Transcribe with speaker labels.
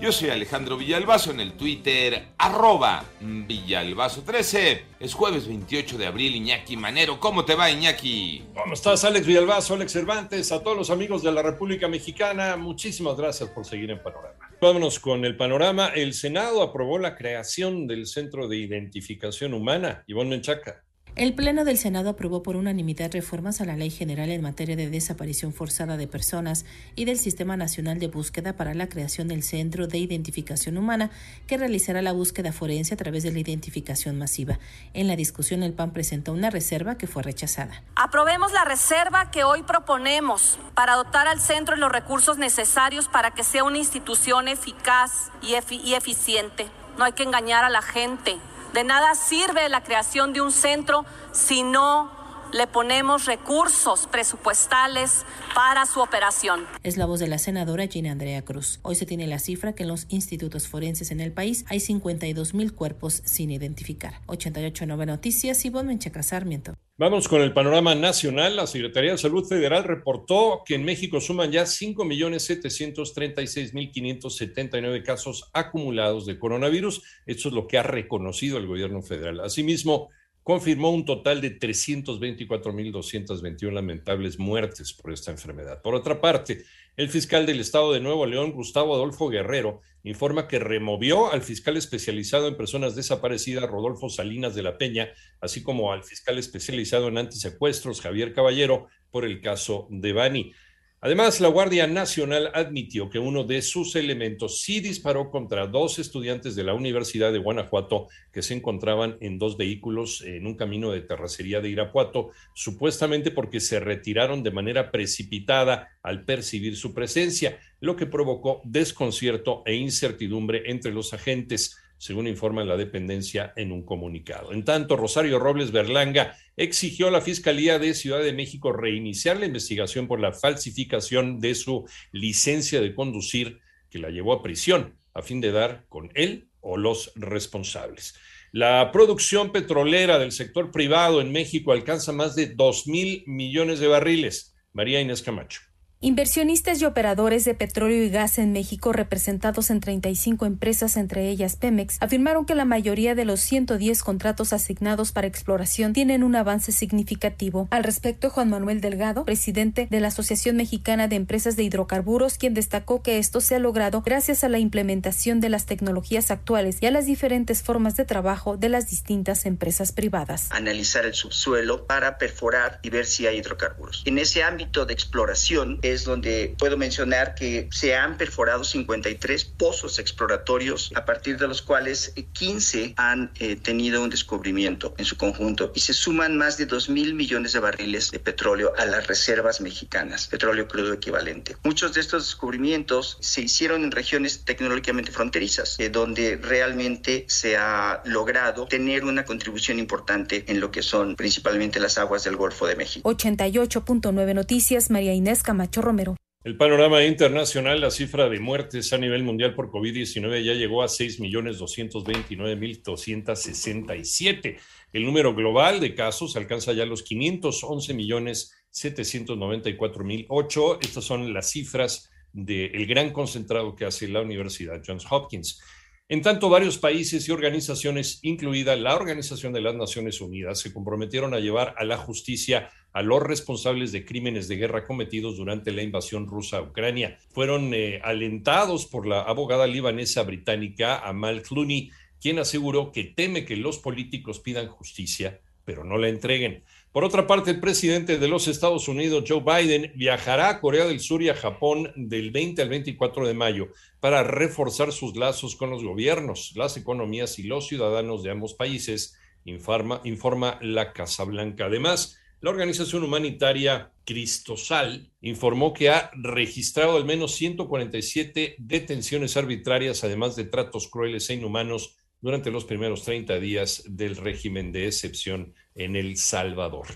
Speaker 1: Yo soy Alejandro Villalbazo en el Twitter, arroba Villalbazo13. Es jueves 28 de abril, Iñaki Manero. ¿Cómo te va, Iñaki?
Speaker 2: ¿Cómo estás, Alex Villalbazo, Alex Cervantes? A todos los amigos de la República Mexicana, muchísimas gracias por seguir en Panorama. Vámonos con el panorama. El Senado aprobó la creación del Centro de Identificación Humana. Ivonne Menchaca.
Speaker 3: El Pleno del Senado aprobó por unanimidad reformas a la Ley General en materia de desaparición forzada de personas y del Sistema Nacional de Búsqueda para la creación del Centro de Identificación Humana, que realizará la búsqueda forense a través de la identificación masiva. En la discusión, el PAN presentó una reserva que fue rechazada.
Speaker 4: Aprobemos la reserva que hoy proponemos para dotar al centro los recursos necesarios para que sea una institución eficaz y, y eficiente. No hay que engañar a la gente. De nada sirve la creación de un centro si no le ponemos recursos presupuestales para su operación.
Speaker 3: Es la voz de la senadora Gina Andrea Cruz. Hoy se tiene la cifra que en los institutos forenses en el país hay 52 mil cuerpos sin identificar. 88.9 Noticias y Menchaca Sarmiento.
Speaker 2: Vamos con el panorama nacional. La Secretaría de Salud Federal reportó que en México suman ya 5.736.579 casos acumulados de coronavirus. Esto es lo que ha reconocido el gobierno federal. Asimismo, confirmó un total de 324.221 lamentables muertes por esta enfermedad. Por otra parte, el fiscal del estado de Nuevo León, Gustavo Adolfo Guerrero, informa que removió al fiscal especializado en personas desaparecidas, Rodolfo Salinas de la Peña, así como al fiscal especializado en antisecuestros, Javier Caballero, por el caso de Bani. Además, la Guardia Nacional admitió que uno de sus elementos sí disparó contra dos estudiantes de la Universidad de Guanajuato que se encontraban en dos vehículos en un camino de terracería de Irapuato, supuestamente porque se retiraron de manera precipitada al percibir su presencia, lo que provocó desconcierto e incertidumbre entre los agentes según informa la dependencia en un comunicado. En tanto, Rosario Robles Berlanga exigió a la Fiscalía de Ciudad de México reiniciar la investigación por la falsificación de su licencia de conducir que la llevó a prisión a fin de dar con él o los responsables. La producción petrolera del sector privado en México alcanza más de 2 mil millones de barriles. María Inés Camacho.
Speaker 5: Inversionistas y operadores de petróleo y gas en México, representados en 35 empresas, entre ellas Pemex, afirmaron que la mayoría de los 110 contratos asignados para exploración tienen un avance significativo. Al respecto, Juan Manuel Delgado, presidente de la Asociación Mexicana de Empresas de Hidrocarburos, quien destacó que esto se ha logrado gracias a la implementación de las tecnologías actuales y a las diferentes formas de trabajo de las distintas empresas privadas.
Speaker 6: Analizar el subsuelo para perforar y ver si hay hidrocarburos. En ese ámbito de exploración, es donde puedo mencionar que se han perforado 53 pozos exploratorios, a partir de los cuales 15 han eh, tenido un descubrimiento en su conjunto y se suman más de 2 mil millones de barriles de petróleo a las reservas mexicanas, petróleo crudo equivalente. Muchos de estos descubrimientos se hicieron en regiones tecnológicamente fronterizas, eh, donde realmente se ha logrado tener una contribución importante en lo que son principalmente las aguas del Golfo de México.
Speaker 5: 88.9 Noticias, María Inés Camacho Romero.
Speaker 2: El panorama internacional, la cifra de muertes a nivel mundial por COVID-19 ya llegó a 6.229.267. El número global de casos alcanza ya los 511.794.008. Estas son las cifras del gran concentrado que hace la Universidad Johns Hopkins. En tanto, varios países y organizaciones, incluida la Organización de las Naciones Unidas, se comprometieron a llevar a la justicia a los responsables de crímenes de guerra cometidos durante la invasión rusa a Ucrania. Fueron eh, alentados por la abogada libanesa británica Amal Clooney, quien aseguró que teme que los políticos pidan justicia, pero no la entreguen. Por otra parte, el presidente de los Estados Unidos, Joe Biden, viajará a Corea del Sur y a Japón del 20 al 24 de mayo para reforzar sus lazos con los gobiernos, las economías y los ciudadanos de ambos países, informa, informa la Casa Blanca. Además, la organización humanitaria Cristosal informó que ha registrado al menos 147 detenciones arbitrarias, además de tratos crueles e inhumanos durante los primeros 30 días del régimen de excepción en El Salvador.